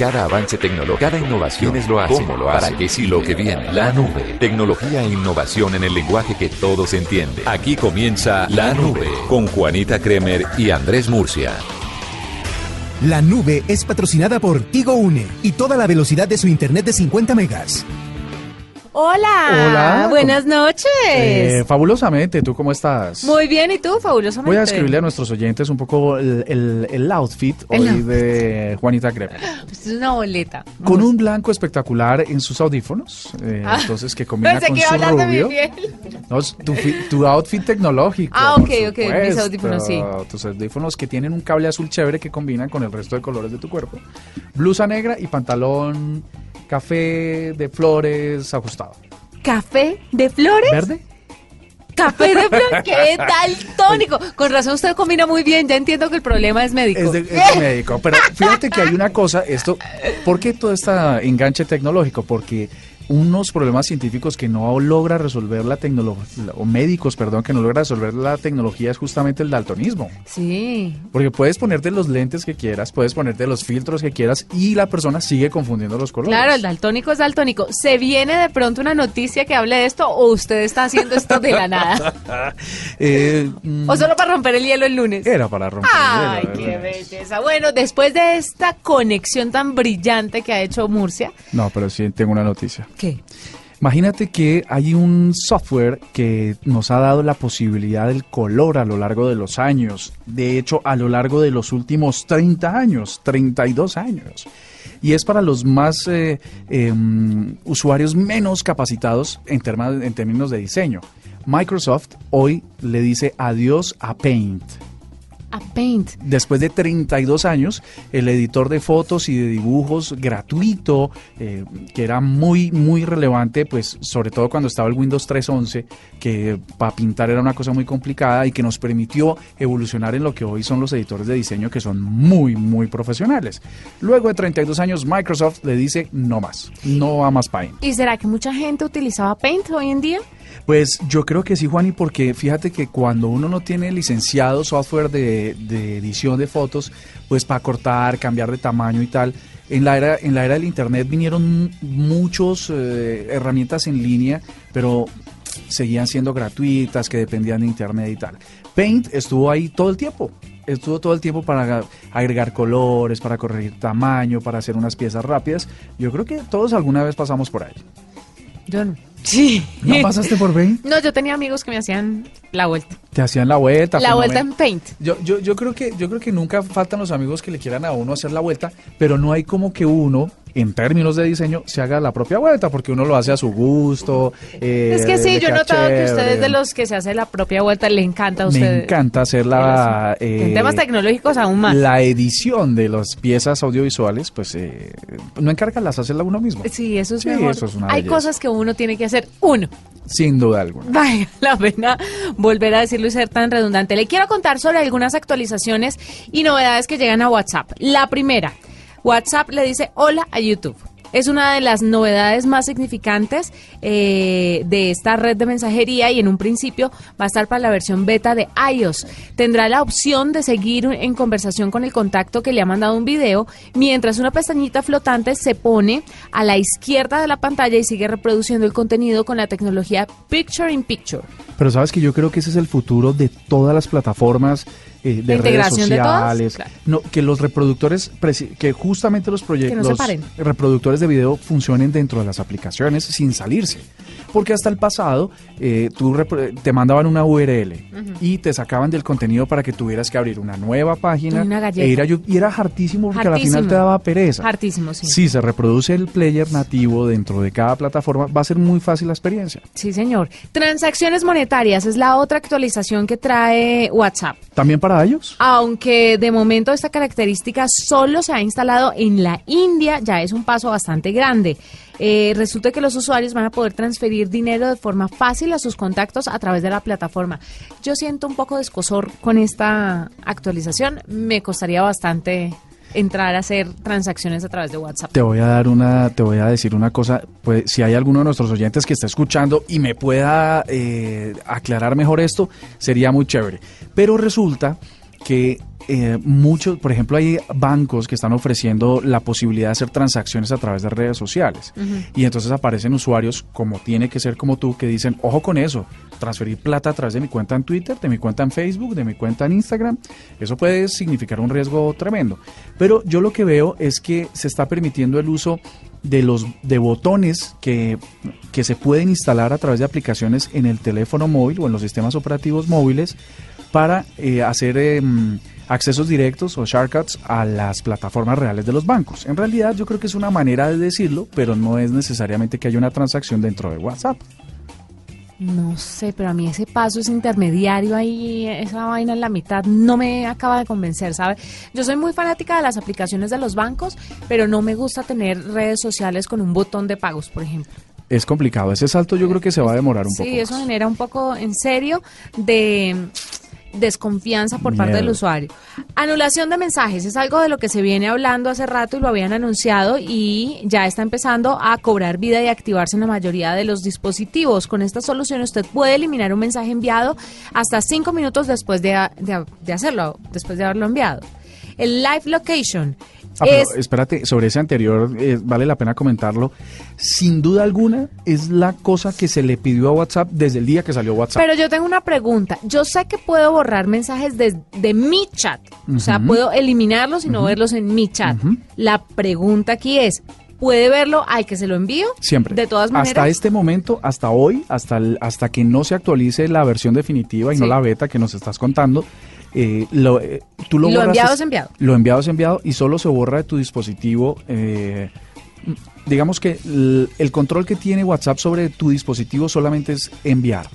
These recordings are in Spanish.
Cada avance tecnológico, cada innovación es lo hace, cómo lo hace, para qué sí lo que viene. La nube, tecnología e innovación en el lenguaje que todos entienden. Aquí comienza La Nube con Juanita Kremer y Andrés Murcia. La nube es patrocinada por Tigo Une y toda la velocidad de su internet de 50 megas. Hola. Hola. Buenas noches. Eh, fabulosamente, ¿tú cómo estás? Muy bien, ¿y tú? Fabulosamente. Voy a escribirle a nuestros oyentes un poco el, el- el outfit El hoy outfit. de Juanita. Esto es una boleta. Con un blanco espectacular en sus audífonos, eh, Ah. entonces que combina Pensé con que su rubio. No, tu, tu outfit tecnológico. Ah, ok, ok, mis audífonos, sí. Tus audífonos que tienen un cable azul chévere que combina con el resto de colores de tu cuerpo. Blusa negra y pantalón café de flores ajustado. ¿Café de flores? ¿Verde? ¿Café de flores? ¿Qué tal tónico? Con razón usted combina muy bien. Ya entiendo que el problema es médico. Es de, es médico. Pero fíjate que hay una cosa, esto, ¿por qué todo este enganche tecnológico? Porque unos problemas científicos que no logra resolver la tecnología, o médicos, perdón, que no logra resolver la tecnología es justamente el daltonismo. Sí. Porque puedes ponerte los lentes que quieras, puedes ponerte los filtros que quieras y la persona sigue confundiendo los colores. Claro, el daltónico es daltónico. ¿Se viene de pronto una noticia que hable de esto o usted está haciendo esto de la nada? Eh, ¿O solo para romper el hielo el lunes? era para romper Ay, el hielo, qué ¿verdad? belleza. Bueno, después de esta conexión tan brillante que ha hecho Murcia, No, pero sí tengo una noticia. Imagínate que hay un software que nos ha dado la posibilidad del color a lo largo de los años. De hecho, a lo largo de los últimos 30 años, 32 años. Y es para los más eh, em, usuarios menos capacitados en términos de diseño. Microsoft hoy le dice adiós a Paint. A Paint. Después de 32 años, el editor de fotos y de dibujos gratuito, eh, que era muy, muy relevante, pues sobre todo cuando estaba el Windows 3.11, que para pintar era una cosa muy complicada y que nos permitió evolucionar en lo que hoy son los editores de diseño que son muy, muy profesionales. Luego de 32 años, Microsoft le dice no más, no va más Paint. ¿Y será que mucha gente utilizaba Paint hoy en día? Pues yo creo que sí, Juani, porque fíjate que cuando uno no tiene licenciado software de, edición de fotos, pues para cortar, cambiar de tamaño y tal, en la era, en la era del internet vinieron muchas herramientas en línea, pero seguían siendo gratuitas, que dependían de internet y tal. Paint estuvo ahí todo el tiempo. Estuvo todo el tiempo para agregar colores, para corregir tamaño, para hacer unas piezas rápidas. Yo creo que todos alguna vez pasamos por ahí. Sí. ¿No pasaste por Paint? No, yo tenía amigos que me hacían la vuelta. Te hacían la vuelta. La fenomenal. vuelta en Paint. Yo, yo, yo creo que yo creo que nunca faltan los amigos que le quieran a uno hacer la vuelta, pero no hay como que uno, en términos de diseño, se haga la propia vuelta, porque uno lo hace a su gusto. eh, es que sí, yo he notado que usted chévere. es de los que se hace la propia vuelta, le encanta a usted. Me encanta hacer la... en eh, temas tecnológicos aún más. La edición de las piezas audiovisuales, pues eh, no encarga las hacerla uno mismo. Sí, eso es Sí, mejor. eso es una Hay belleza. cosas que uno tiene que hacer uno. Sin duda alguna. Vale la pena volver a decirlo y ser tan redundante. Le quiero contar sobre algunas actualizaciones y novedades que llegan a WhatsApp. La primera, WhatsApp le dice hola a YouTube. Es una de las novedades más significantes eh, de esta red de mensajería y en un principio va a estar para la versión beta de iOS. Tendrá la opción de seguir en conversación con el contacto que le ha mandado un video, mientras una pestañita flotante se pone a la izquierda de la pantalla y sigue reproduciendo el contenido con la tecnología Picture in Picture. Pero sabes que yo creo que ese es el futuro de todas las plataformas eh, de ¿La redes de sociales. Claro. No, que los reproductores, que justamente los proyectos, no reproductores de video funcionen dentro de las aplicaciones sin salirse. Porque hasta el pasado eh, tú te mandaban una URL y te sacaban del contenido para que tuvieras que abrir una nueva página una e ir a y era hartísimo porque al final Hartísimo. te daba pereza. Hartísimo, sí. Si se reproduce el player nativo dentro de cada plataforma, va a ser muy fácil la experiencia. Sí, señor. Transacciones monetarias es la otra actualización que trae WhatsApp. También para ellos? Aunque de momento esta característica solo se ha instalado en la India, ya es un paso bastante grande. Eh, resulta que los usuarios van a poder transferir dinero de forma fácil a sus contactos a través de la plataforma. Yo siento un poco de con esta actualización. Me costaría bastante entrar a hacer transacciones a través de WhatsApp. Te voy a dar una, te voy a decir una cosa, pues si hay alguno de nuestros oyentes que está escuchando y me pueda eh, aclarar mejor esto, sería muy chévere. Pero resulta que eh, muchos, por ejemplo, hay bancos que están ofreciendo la posibilidad de hacer transacciones a través de redes sociales. Y entonces aparecen usuarios, como tiene que ser como tú, que dicen, ojo con eso, transferir plata a través de mi cuenta en Twitter, de mi cuenta en Facebook, de mi cuenta en Instagram. Eso puede significar un riesgo tremendo. Pero yo lo que veo es que se está permitiendo el uso de los de botones que, que se pueden instalar a través de aplicaciones en el teléfono móvil o en los sistemas operativos móviles para eh, hacer em, accesos directos o shortcuts a las plataformas reales de los bancos. En realidad yo creo que es una manera de decirlo, pero no es necesariamente que haya una transacción dentro de WhatsApp. No sé, pero a mí ese paso es intermediario ahí, esa vaina en la mitad, no me acaba de convencer, ¿sabe? Yo soy muy fanática de las aplicaciones de los bancos, pero no me gusta tener redes sociales con un botón de pagos, por ejemplo. Es complicado, ese salto yo creo que se va a demorar un poco. Sí, eso genera un poco, en serio, de desconfianza por parte del usuario. Anulación de mensajes es algo de lo que se viene hablando hace rato y lo habían anunciado y ya está empezando a cobrar vida y activarse en la mayoría de los dispositivos. Con esta solución usted puede eliminar un mensaje enviado hasta cinco minutos después de, de hacerlo, después de haberlo enviado. El Live Location Ah, pero espérate, sobre ese anterior eh, vale la pena comentarlo. Sin duda alguna es la cosa que se le pidió a WhatsApp desde el día que salió WhatsApp. Pero yo tengo una pregunta. Yo sé que puedo borrar mensajes desde de mi chat. O sea, puedo eliminarlos y no verlos en mi chat. La pregunta aquí es, ¿puede verlo al que se lo envío? Siempre. De todas maneras. Hasta este momento, hasta hoy, hasta, hasta que no se actualice la versión definitiva y no la beta que nos estás contando, eh, lo, eh, tú lo, lo enviado es enviado. Lo enviado es enviado y solo se borra de tu dispositivo. Eh, digamos que el, control que tiene WhatsApp sobre tu dispositivo solamente es enviar.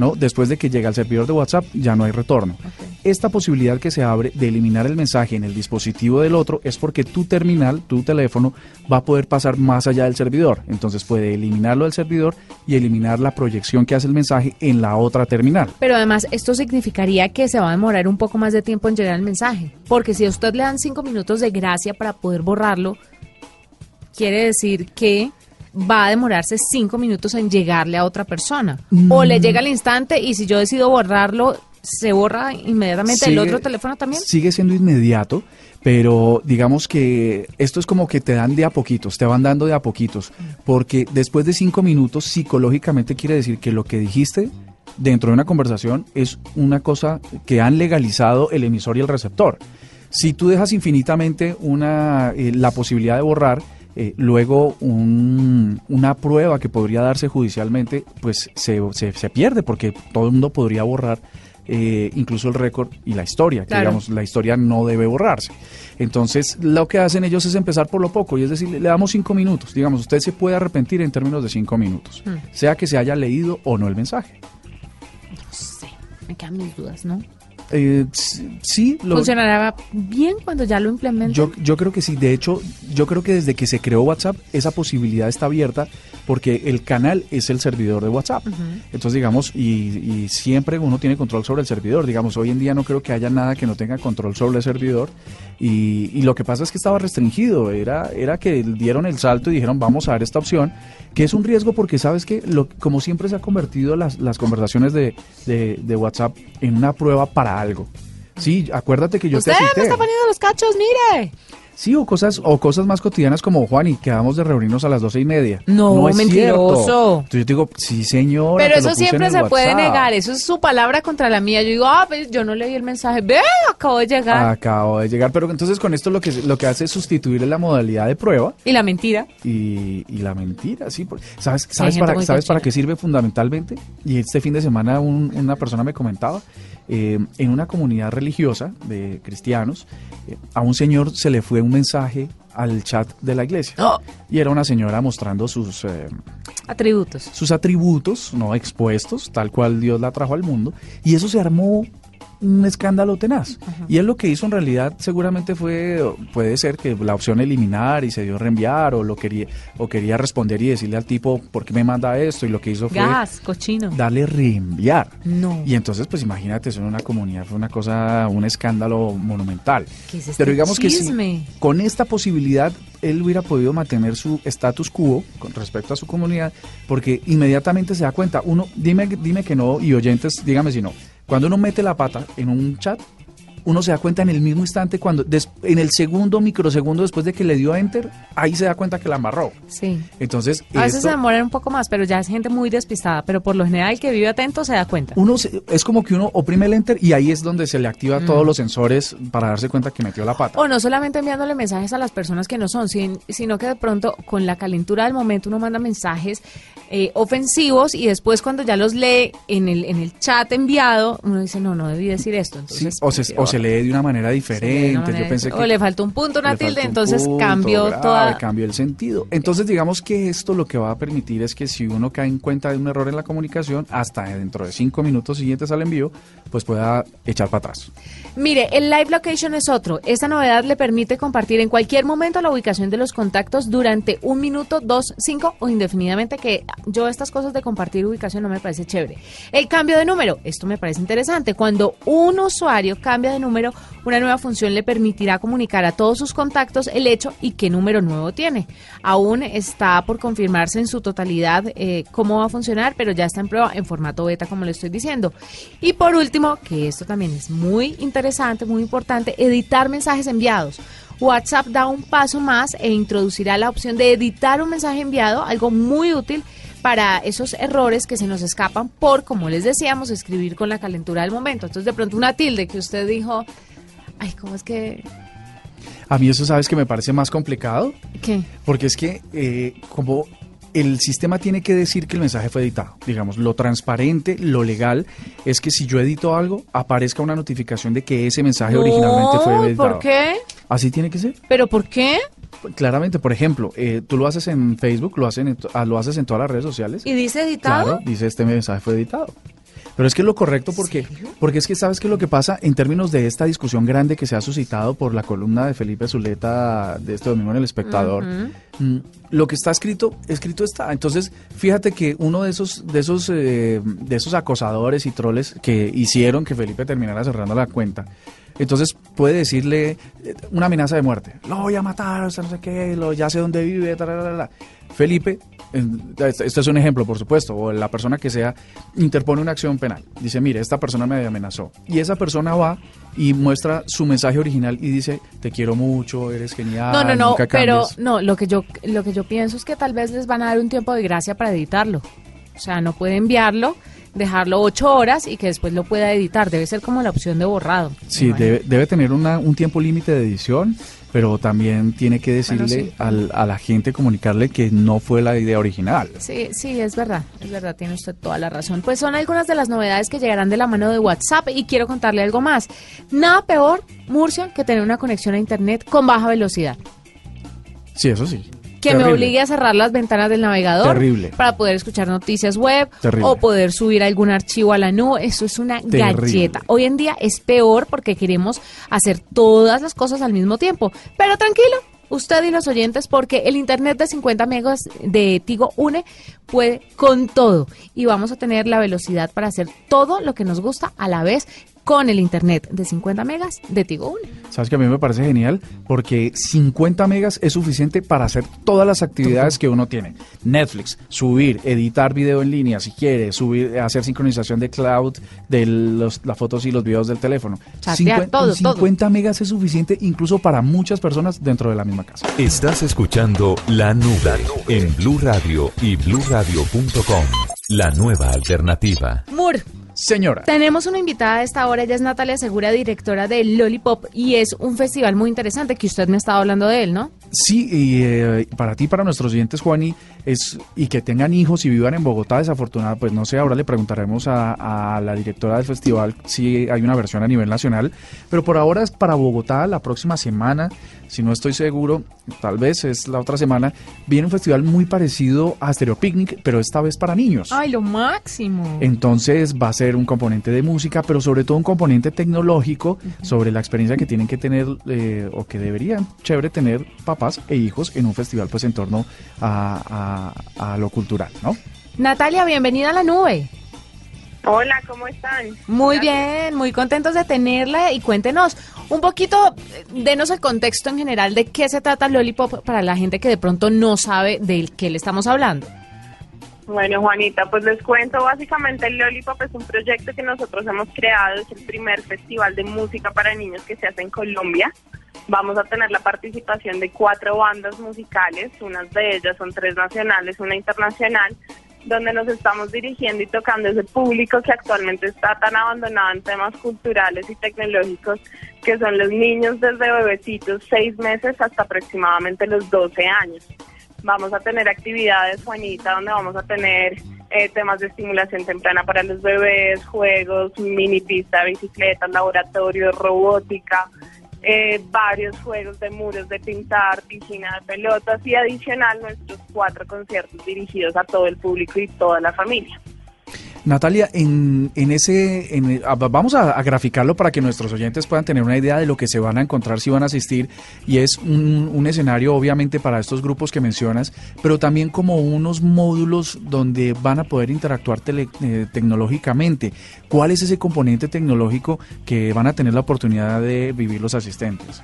¿No? Después de que llega al servidor de WhatsApp ya no hay retorno. Esta posibilidad que se abre de eliminar el mensaje en el dispositivo del otro es porque tu terminal, tu teléfono, va a poder pasar más allá del servidor. Entonces puede eliminarlo del servidor y eliminar la proyección que hace el mensaje en la otra terminal. Pero además esto significaría que se va a demorar un poco más de tiempo en llegar el mensaje. Porque si a usted le dan cinco minutos de gracia para poder borrarlo, quiere decir que va a demorarse cinco minutos en llegarle a otra persona. O le mm. llega al instante y si yo decido borrarlo, se borra inmediatamente el otro teléfono también. Sigue siendo inmediato, pero digamos que esto es como que te dan de a poquitos, te van dando de a poquitos, porque después de cinco minutos psicológicamente quiere decir que lo que dijiste dentro de una conversación es una cosa que han legalizado el emisor y el receptor. Si tú dejas infinitamente una, eh, la posibilidad de borrar, eh, luego una prueba que podría darse judicialmente, pues se, se, pierde porque todo el mundo podría borrar eh, incluso el récord y la historia, que digamos, la historia no debe borrarse. Entonces, lo que hacen ellos es empezar por lo poco, y es decir, le damos cinco minutos. Digamos, usted se puede arrepentir en términos de cinco minutos, hmm. sea que se haya leído o no el mensaje. No sé, me quedan mis dudas, ¿no? Eh, sí. ¿Funcionará bien cuando ya lo implementen? Yo, yo creo que sí. De hecho, yo creo que desde que se creó WhatsApp, esa posibilidad está abierta porque el canal es el servidor de WhatsApp. Entonces, digamos, y, siempre uno tiene control sobre el servidor. Digamos, hoy en día no creo que haya nada que no tenga control sobre el servidor. Y, lo que pasa es que estaba restringido. Era, era que dieron el salto y dijeron, vamos a dar esta opción, que es un riesgo porque sabes que, lo, como siempre se ha convertido las, las conversaciones de, de, de WhatsApp en una prueba para algo. Sí, acuérdate que yo te cité. me está poniendo los cachos, mire. Sí, o cosas, o cosas más cotidianas como Juan y quedamos de reunirnos a las doce y media. No, no es mentiroso. Entonces yo digo, sí, señor. Pero eso siempre se puede negar. Eso es su palabra contra la mía. Yo digo, ah, pues yo no leí el mensaje. Ve, acabo de llegar. Acabo de llegar. Pero entonces con esto lo que lo que hace es sustituir la modalidad de prueba. Y la mentira. Y, la mentira, sí. ¿Sabes, sabes, para, ¿sabes para qué sirve fundamentalmente? Y este fin de semana una persona me comentaba eh, en una comunidad religiosa de cristianos, eh, a un señor se le fue un mensaje al chat de la iglesia. ¡Oh! Y era una señora mostrando sus eh, atributos. Sus atributos, no expuestos, tal cual Dios la trajo al mundo. Y eso se armó un escándalo tenaz. Y él lo que hizo en realidad seguramente fue, puede ser que la opción eliminar y se dio reenviar o lo quería, o quería responder y decirle al tipo, ¿por qué me manda esto? Y lo que hizo fue Gas, cochino. darle reenviar. No. Y entonces, pues imagínate, eso en una comunidad fue una cosa, un escándalo monumental. ¿Qué es este Pero digamos chisme? que sí, con esta posibilidad él hubiera podido mantener su status quo con respecto a su comunidad, porque inmediatamente se da cuenta, uno, dime, dime que no, y oyentes, dígame si no, cuando uno mete la pata en un chat, uno se da cuenta en el mismo instante cuando des- en el segundo microsegundo después de que le dio enter, ahí se da cuenta que la amarró. Sí. Entonces, A veces esto- se demoran un poco más, pero ya es gente muy despistada. Pero por lo general, el que vive atento se da cuenta. uno se- es como que uno oprime el enter y ahí es donde se le activa Mm. todos los sensores para darse cuenta que metió la pata. O no solamente enviándole mensajes a las personas que no son, sin- sino que de pronto con la calentura del momento uno manda mensajes eh, ofensivos y después cuando ya los lee en el, en el chat enviado, uno dice, no, no debí decir esto. Sí, Entonces, o, se, o se lee de una manera diferente. una manera Yo pensé que O le faltó un punto, una tilde, un entonces punto cambió grave, toda... cambió el sentido. Entonces, digamos que esto lo que va a permitir es que si uno cae en cuenta de un error en la comunicación, hasta dentro de cinco minutos siguientes al envío, pues pueda echar para atrás. Mire, el Live Location es otro. Esta novedad le permite compartir en cualquier momento la ubicación de los contactos durante un minuto, dos, cinco o indefinidamente, que yo estas cosas de compartir ubicación no me parece chévere. El cambio de número, esto me parece interesante. Cuando un usuario cambia de número, una nueva función le permitirá comunicar a todos sus contactos el hecho y qué número nuevo tiene. Aún está por confirmarse en su totalidad eh, cómo va a funcionar, pero ya está en prueba en formato beta, como le estoy diciendo. Y por último, que esto también es muy interesante, muy importante, editar mensajes enviados. WhatsApp da un paso más e introducirá la opción de editar un mensaje enviado, algo muy útil para esos errores que se nos escapan por, como les decíamos, escribir con la calentura del momento. Entonces, de pronto una tilde que usted dijo, ay, ¿cómo es que...? A mí eso, ¿sabes que me parece más complicado? ¿Qué? Porque es que eh, como el sistema tiene que decir que el mensaje fue editado, digamos, lo transparente, lo legal, es que si yo edito algo, aparezca una notificación de que ese mensaje originalmente fue No, editado. ¿Por qué? Así tiene que ser. ¿Pero por qué? Claramente, por ejemplo, eh, tú lo haces en Facebook, lo, hacen en ah, lo haces en todas las redes sociales. ¿Y dice editado? Claro, dice este mensaje fue editado. Pero es que es lo correcto porque, porque es que sabes que lo que pasa en términos de esta discusión grande que se ha suscitado por la columna de Felipe Zuleta de este domingo en El Espectador, mm, lo que está escrito, escrito está. Entonces, fíjate que uno de esos, de esos, eh, de esos acosadores y troles que hicieron que Felipe terminara cerrando la cuenta, entonces puede decirle eh, una amenaza de muerte. Lo voy a matar, o sea, no sé qué, lo, ya sé dónde vive, ta, ta, ta, ta. Felipe, este este es un ejemplo, por supuesto, o la persona que sea, interpone una acción penal. Dice, mire, esta persona me amenazó. Y esa persona va y muestra su mensaje original y dice, te quiero mucho, eres genial. No, no, no, nunca pero cambies". no, lo que yo lo que yo pienso es que tal vez les van a dar un tiempo de gracia para editarlo. O sea, no puede enviarlo, dejarlo ocho horas y que después lo pueda editar. Debe ser como la opción de borrado. Sí, debe, debe tener una- un tiempo límite de edición, pero también tiene que decirle Bueno, sí. al- a la gente, comunicarle que no fue la idea original. Sí, sí, es verdad, es verdad, tiene usted toda la razón. Pues son algunas de las novedades que llegarán de la mano de WhatsApp y quiero contarle algo más. Nada peor, Murcia, que tener una conexión a Internet con baja velocidad. Sí, eso sí. Que me obligue a cerrar las ventanas del navegador Terrible. para poder escuchar noticias web Terrible. o poder subir algún archivo a la nube. Eso es una galleta. Hoy en día es peor porque queremos hacer todas las cosas al mismo tiempo. Pero tranquilo, usted y los oyentes, porque el internet de 50 megas de Tigo Une puede con todo y vamos a tener la velocidad para hacer todo lo que nos gusta a la vez con el internet de 50 megas de Tigo Une. Sabes que a mí me parece genial porque 50 megas es suficiente para hacer todas las actividades que uno tiene. Netflix, subir, editar video en línea si quiere, subir, hacer sincronización de cloud de los, las fotos y los videos del teléfono. Chatear, todo, todo. 50 megas es suficiente incluso para muchas personas dentro de la misma casa. Estás escuchando La Nube en Blue Radio y bluradio.com. La nueva alternativa. Mur, Señora, Tenemos una invitada a esta hora, ella es Natalia Segura, directora de Lollipop, y es un festival muy interesante que usted me estaba hablando de él, ¿no? Sí, y eh, para ti, para nuestros oyentes, Juani, es, y que tengan hijos y vivan en Bogotá, desafortunada, pues no sé, ahora le preguntaremos a, a, la directora del festival si hay una versión a nivel nacional, pero por ahora es para Bogotá la próxima semana, si no estoy seguro, tal vez es la otra semana, viene un festival muy parecido a Stereo Picnic, pero esta vez para niños. ¡Ay, lo máximo! Entonces va a ser un componente de música, pero sobre todo un componente tecnológico sobre la experiencia que tienen que tener eh, o que deberían, chévere, tener papás e hijos en un festival pues en torno a, a, a lo cultural, ¿no? Natalia, bienvenida a la nube. Hola, ¿cómo están? Muy bien, muy contentos de tenerla y cuéntenos un poquito, denos el contexto en general de qué se trata Lollipop para la gente que de pronto no sabe de qué le estamos hablando. Bueno, Juanita, pues les cuento, básicamente el Lollipop es un proyecto que nosotros hemos creado, es el primer festival de música para niños que se hace en Colombia. Vamos a tener la participación de cuatro bandas musicales, unas de ellas son tres nacionales, una internacional, donde nos estamos dirigiendo y tocando ese público que actualmente está tan abandonado en temas culturales y tecnológicos, que son los niños desde bebecitos seis meses hasta aproximadamente los 12 años. Vamos a tener actividades, Juanita, donde vamos a tener eh, temas de estimulación temprana para los bebés, juegos, mini pista, bicicletas, laboratorio, robótica, eh, varios juegos de muros de pintar, piscina de pelotas y adicional nuestros cuatro conciertos dirigidos a todo el público y toda la familia. Natalia, en, en ese, en, vamos a, graficarlo para que nuestros oyentes puedan tener una idea de lo que se van a encontrar si van a asistir y es un, escenario obviamente para estos grupos que mencionas, pero también como unos módulos donde van a poder interactuar eh, tecnológicamente. ¿Cuál es ese componente tecnológico que van a tener la oportunidad de vivir los asistentes?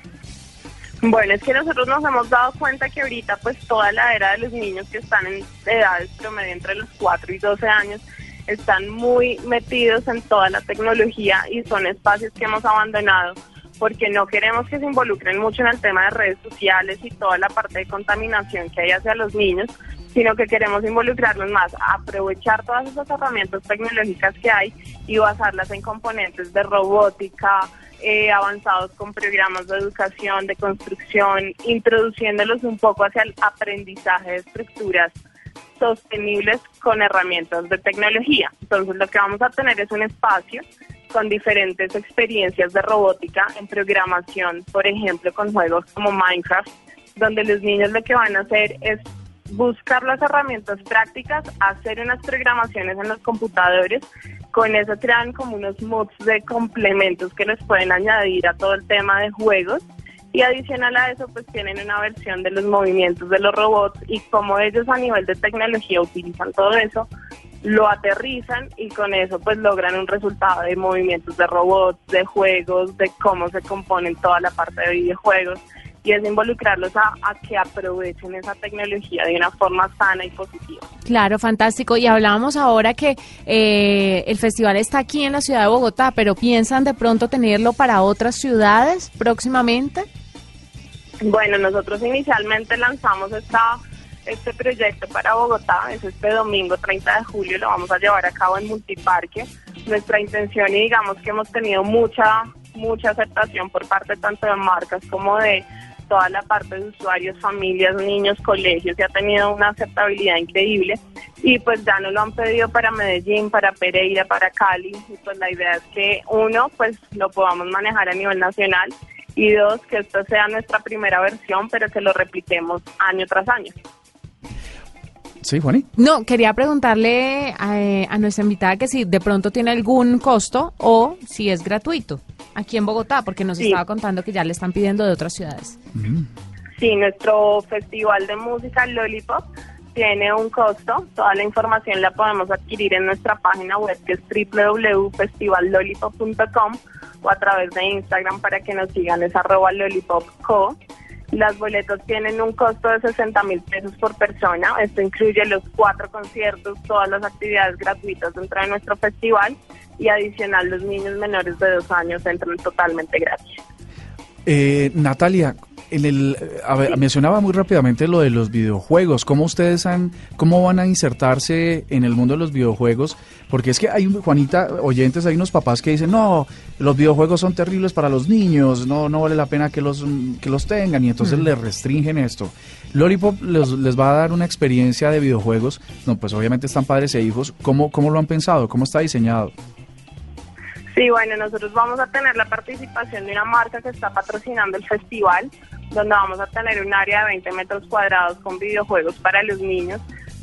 Bueno, es que nosotros nos hemos dado cuenta que ahorita pues toda la era de los niños que están en edades promedio entre los 4 y 12 años están muy metidos en toda la tecnología y son espacios que hemos abandonado porque no queremos que se involucren mucho en el tema de redes sociales y toda la parte de contaminación que hay hacia los niños, sino que queremos involucrarlos más, aprovechar todas esas herramientas tecnológicas que hay y basarlas en componentes de robótica, eh, avanzados con programas de educación, de construcción, introduciéndolos un poco hacia el aprendizaje de estructuras sostenibles con herramientas de tecnología. Entonces lo que vamos a tener es un espacio con diferentes experiencias de robótica en programación, por ejemplo, con juegos como Minecraft, donde los niños lo que van a hacer es buscar las herramientas prácticas, hacer unas programaciones en los computadores, con eso crean como unos mods de complementos que les pueden añadir a todo el tema de juegos y adicional a eso pues tienen una versión de los movimientos de los robots y como ellos a nivel de tecnología utilizan todo eso, lo aterrizan y con eso pues logran un resultado de movimientos de robots, de juegos, de cómo se componen toda la parte de videojuegos y es involucrarlos a, que aprovechen esa tecnología de una forma sana y positiva. Claro, fantástico. Y hablábamos ahora que eh, el festival está aquí en la ciudad de Bogotá, pero ¿piensan de pronto tenerlo para otras ciudades próximamente? Bueno, nosotros inicialmente lanzamos esta, este proyecto para Bogotá, es este domingo 30 de julio, lo vamos a llevar a cabo en Multiparque. Nuestra intención y digamos que hemos tenido mucha, mucha aceptación por parte tanto de marcas como de toda la parte de usuarios, familias, niños, colegios, y ha tenido una aceptabilidad increíble. Y pues ya nos lo han pedido para Medellín, para Pereira, para Cali. Y pues la idea es que uno, pues lo podamos manejar a nivel nacional y dos, que esta sea nuestra primera versión, pero que lo repliquemos año tras año. Sí, Juani. No, quería preguntarle a, a, nuestra invitada que si de pronto tiene algún costo o si es gratuito aquí en Bogotá, porque nos estaba contando que ya le están pidiendo de otras ciudades. Sí, nuestro festival de música Lollipop tiene un costo. Toda la información la podemos adquirir en nuestra página web que es www.festivallollipop.com o a través de Instagram para que nos sigan, es arroba lollipopco. Las boletas tienen un costo de 60 mil pesos por persona. Esto incluye los cuatro conciertos, todas las actividades gratuitas dentro de nuestro festival y adicional los niños menores de dos años entran totalmente gratis. Eh, Natalia, en el, a ver, mencionaba muy rápidamente lo de los videojuegos. ¿Cómo ustedes han, cómo van a insertarse en el mundo de los videojuegos? Porque es que hay, Juanita, oyentes, hay unos papás que dicen, no, los videojuegos son terribles para los niños, no, no vale la pena que los, que los tengan, y entonces les restringen esto. Lollipop les, les va a dar una experiencia de videojuegos, no, pues obviamente están padres e hijos. ¿Cómo, cómo lo han pensado? ¿Cómo está diseñado? Sí, bueno, nosotros vamos a tener la participación de una marca que está patrocinando el festival, donde vamos a tener un área de 20 metros cuadrados con videojuegos para los niños.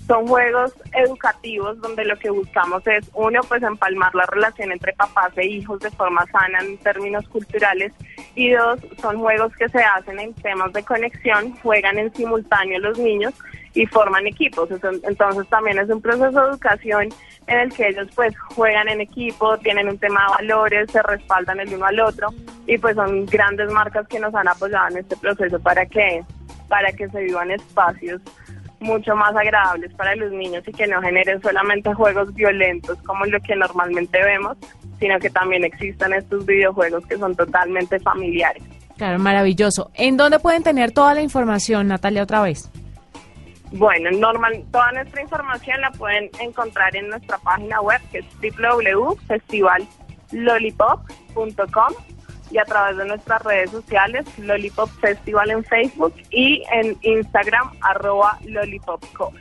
Son juegos educativos donde lo que buscamos es, uno, pues empalmar la relación entre papás e hijos de forma sana en términos culturales y dos, son juegos que se hacen en temas de conexión, juegan en simultáneo los niños y forman equipos. Entonces también es un proceso de educación en el que ellos pues juegan en equipo, tienen un tema de valores, se respaldan el uno al otro y pues son grandes marcas que nos han apoyado en este proceso para que para que se vivan espacios mucho más agradables para los niños y que no generen solamente juegos violentos como lo que normalmente vemos, sino que también existan estos videojuegos que son totalmente familiares. Claro, maravilloso. ¿En dónde pueden tener toda la información, Natalia, otra vez? Bueno, normal, toda nuestra información la pueden encontrar en nuestra página web que es www.festivallolipop.com y a través de nuestras redes sociales, Lollipop Festival en Facebook y en Instagram, arroba lollipopco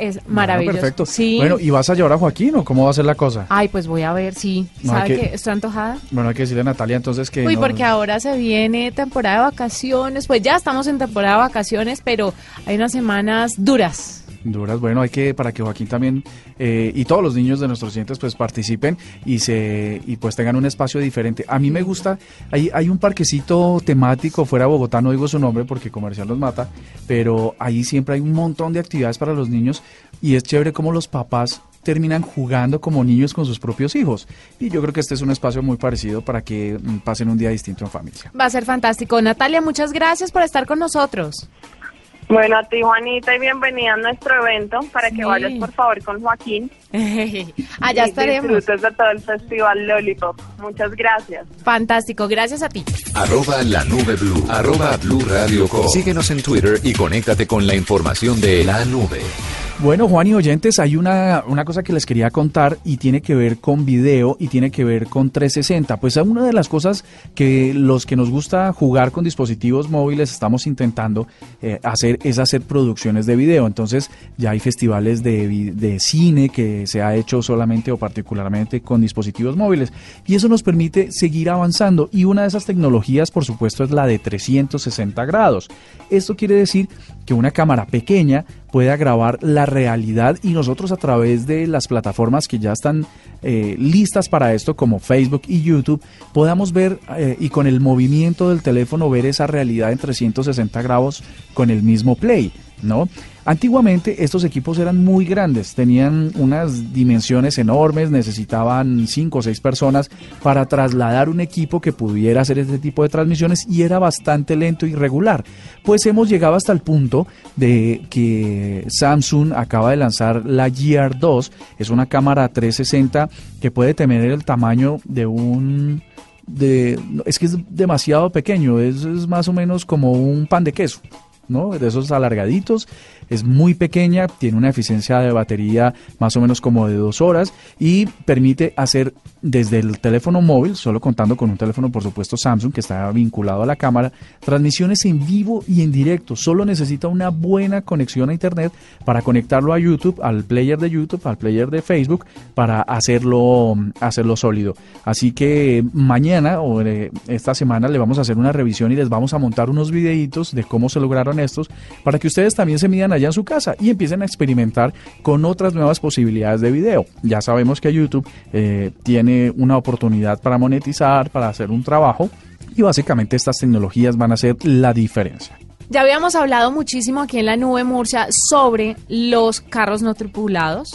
es maravilloso. perfecto. Sí. Bueno, ¿y vas a llevar a Joaquín o cómo va a ser la cosa? Ay, pues voy a ver, sí. ¿Sabe que, estoy antojada? Bueno, hay que decirle a Natalia entonces que... Uy, porque ahora se viene temporada de vacaciones. Pues ya estamos en temporada de vacaciones, pero hay unas semanas duras duras. Bueno, hay que para que Joaquín también eh, y todos los niños de nuestros clientes pues participen y se y pues tengan un espacio diferente. A mí me gusta, hay, hay un parquecito temático fuera de Bogotá, no digo su nombre porque comercial nos mata, pero ahí siempre hay un montón de actividades para los niños y es chévere como los papás terminan jugando como niños con sus propios hijos. Y yo creo que este es un espacio muy parecido para que mm, pasen un día distinto en familia. Va a ser fantástico. Natalia, muchas gracias por estar con nosotros. Bueno, a ti Juanita y bienvenida a nuestro evento para que vayas por favor con Joaquín. Allá estaremos. Disfrutes de todo el festival Lollipop. Muchas gracias. Fantástico, gracias a ti. Arroba la nube blue, arroba blue radio Síguenos en Twitter y conéctate con la información de la nube. Bueno, Juan y oyentes, hay una, una cosa que les quería contar y tiene que ver con video y tiene que ver con 360. Pues una de las cosas que los que nos gusta jugar con dispositivos móviles estamos intentando eh, hacer es hacer producciones de video. Entonces ya hay festivales de, de cine que se ha hecho solamente o particularmente con dispositivos móviles y eso nos permite seguir avanzando y una de esas tecnologías por supuesto es la de 360 grados. Esto quiere decir que una cámara pequeña pueda grabar la realidad y nosotros a través de las plataformas que ya están eh, listas para esto como Facebook y YouTube podamos ver eh, y con el movimiento del teléfono ver esa realidad en 360 grados con el mismo play. ¿no? Antiguamente estos equipos eran muy grandes, tenían unas dimensiones enormes, necesitaban cinco o seis personas para trasladar un equipo que pudiera hacer este tipo de transmisiones y era bastante lento y regular. Pues hemos llegado hasta el punto de que Samsung acaba de lanzar la Gear 2, es una cámara 360 que puede tener el tamaño de un de, es que es demasiado pequeño, es, es más o menos como un pan de queso. ¿no? De esos alargaditos es muy pequeña, tiene una eficiencia de batería más o menos como de dos horas y permite hacer desde el teléfono móvil, solo contando con un teléfono por supuesto Samsung que está vinculado a la cámara, transmisiones en vivo y en directo. Solo necesita una buena conexión a internet para conectarlo a YouTube, al player de YouTube, al player de Facebook, para hacerlo, hacerlo sólido. Así que mañana o eh, esta semana le vamos a hacer una revisión y les vamos a montar unos videitos de cómo se lograron estos para que ustedes también se midan en su casa y empiecen a experimentar con otras nuevas posibilidades de video. Ya sabemos que YouTube eh, tiene una oportunidad para monetizar, para hacer un trabajo y básicamente estas tecnologías van a hacer la diferencia. Ya habíamos hablado muchísimo aquí en la nube Murcia sobre los carros no tripulados,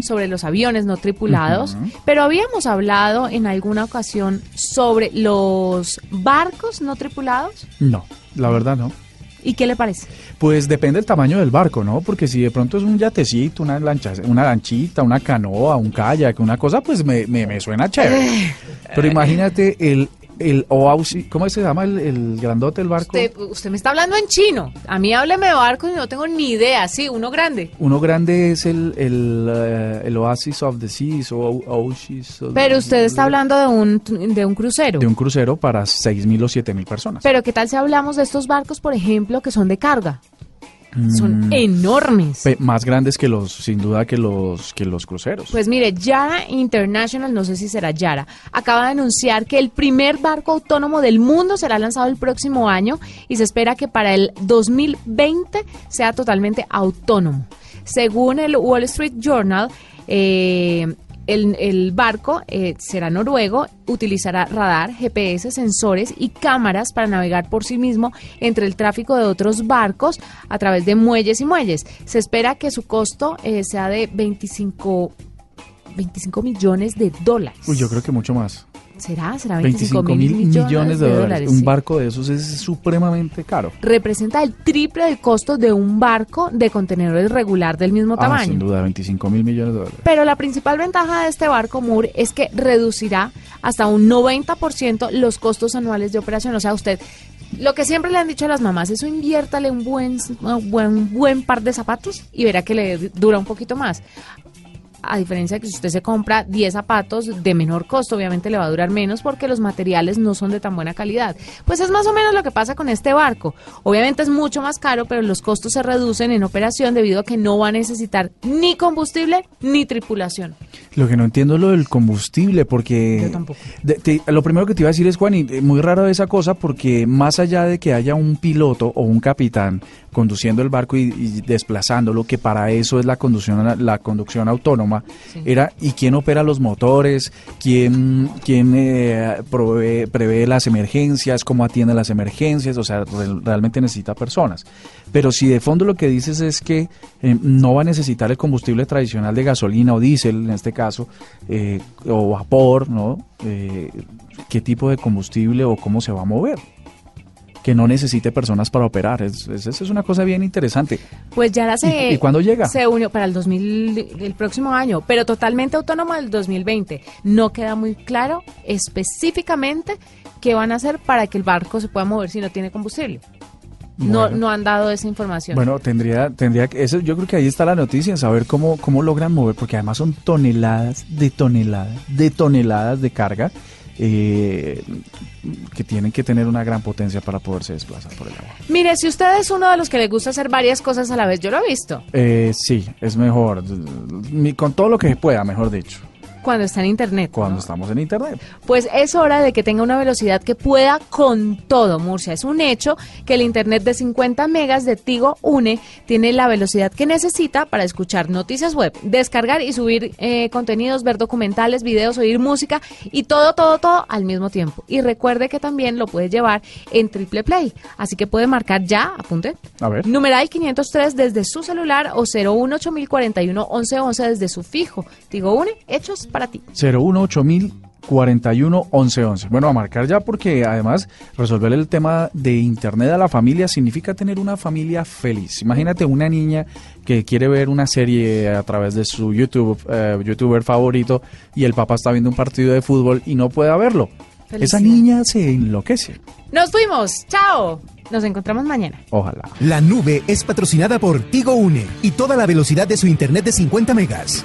sobre los aviones no tripulados, pero habíamos hablado en alguna ocasión sobre los barcos no tripulados. No, la verdad no. ¿Y qué le parece? Pues depende del tamaño del barco, ¿no? Porque si de pronto es un yatecito, una lancha, una lanchita, una canoa, un kayak, una cosa, pues me, me, suena chévere. Pero imagínate el El Oausi, ¿cómo se llama el, el grandote, el barco? Usted, usted me está hablando en chino. A mí hábleme de barcos y no tengo ni idea. Sí, uno grande. Uno grande es el, el, eh, el Oasis of the Seas o Oasis. Pero usted está hablando de un, de un crucero. de un crucero para 6.000 o 7.000 personas. Pero ¿qué tal si hablamos de estos barcos, por ejemplo, que son de carga? Son Mm, enormes. pe- más grandes que los, sin duda, que los, que los cruceros. Pues mire, Yara International, no sé si será Yara, acaba de anunciar que el primer barco autónomo del mundo será lanzado el próximo año y se espera que para el 2020 sea totalmente autónomo. Según el Wall Street Journal, eh, el, el barco eh, será noruego, utilizará radar, GPS, sensores y cámaras para navegar por sí mismo entre el tráfico de otros barcos a través de muelles y muelles. Se espera que su costo eh, sea de 25, 25 millones de dólares. Uy, yo creo que mucho más. ¿Será? ¿Será 25, 25 mil millones de dólares. Un barco de esos es supremamente caro. Representa el triple del costo de un barco de contenedores regular del mismo Ah, tamaño. sin duda, 25 mil millones de dólares. Pero la principal ventaja de este barco Moore es que reducirá hasta un 90% los costos anuales de operación. O sea, usted, lo que siempre le han dicho a las mamás, eso inviértale un buen, un buen, un buen par de zapatos y verá que le dura un poquito más. A diferencia de que si usted se compra 10 zapatos de menor costo, obviamente le va a durar menos porque los materiales no son de tan buena calidad. Pues es más o menos lo que pasa con este barco. Obviamente es mucho más caro, pero los costos se reducen en operación debido a que no va a necesitar ni combustible ni tripulación. Lo que no entiendo es lo del combustible, porque... Yo tampoco. de- te- lo primero que te iba a decir es, Juan, y eh, muy raro esa cosa, porque más allá de que haya un piloto o un capitán conduciendo el barco y, y desplazándolo, que para eso es la conducción, la conducción autónoma, era, ¿y quién opera los motores? ¿Quién, quién eh, provee- prevé las emergencias? ¿Cómo atiende las emergencias? O sea, re- realmente necesita personas. Pero si de fondo lo que dices es que eh, no va a necesitar el combustible tradicional de gasolina o diésel, en este caso, eh, o vapor, ¿no? Eh, ¿Qué tipo de combustible o cómo se va a mover? Que no necesite personas para operar. Es, es, es una cosa bien interesante. Pues ya se... ¿Y- y cuándo llega? Se unió para el 2000, el próximo año, pero totalmente autónomo del 2020. No queda muy claro específicamente qué van a hacer para que el barco se pueda mover si no tiene combustible. No, no han dado esa información. Bueno, tendría, tendría que, eso, yo creo que ahí está la noticia, en saber cómo, cómo logran mover, porque además son toneladas de toneladas, de toneladas de carga eh, que tienen que tener una gran potencia para poderse desplazar por el agua. Mire, si usted es uno de los que le gusta hacer varias cosas a la vez, yo lo he visto. Eh, sí, es mejor, con todo lo que se pueda, mejor dicho, Cuando está en internet. cuando ¿no? estamos en internet. Pues es hora de que tenga una velocidad que pueda con todo, Murcia. Es un hecho que el Internet de 50 megas de Tigo Une tiene la velocidad que necesita para escuchar noticias web, descargar y subir eh, contenidos, ver documentales, videos, oír música y todo, todo, todo al mismo tiempo. Y recuerde que también lo puede llevar en Triple Play. Así que puede marcar ya, apunte, A ver. numeral 503 desde su celular o 018041 1111 desde su fijo. Tigo Une, hechos para ti. 018000 41 11 11. Bueno, a marcar ya porque además resolver el tema de internet a la familia significa tener una familia feliz. Imagínate una niña que quiere ver una serie a través de su YouTube, eh, youtuber favorito y el papá está viendo un partido de fútbol y no puede verlo. Esa niña se enloquece. Nos fuimos. Chao. Nos encontramos mañana. Ojalá. La nube es patrocinada por Tigo Une y toda la velocidad de su internet de 50 megas.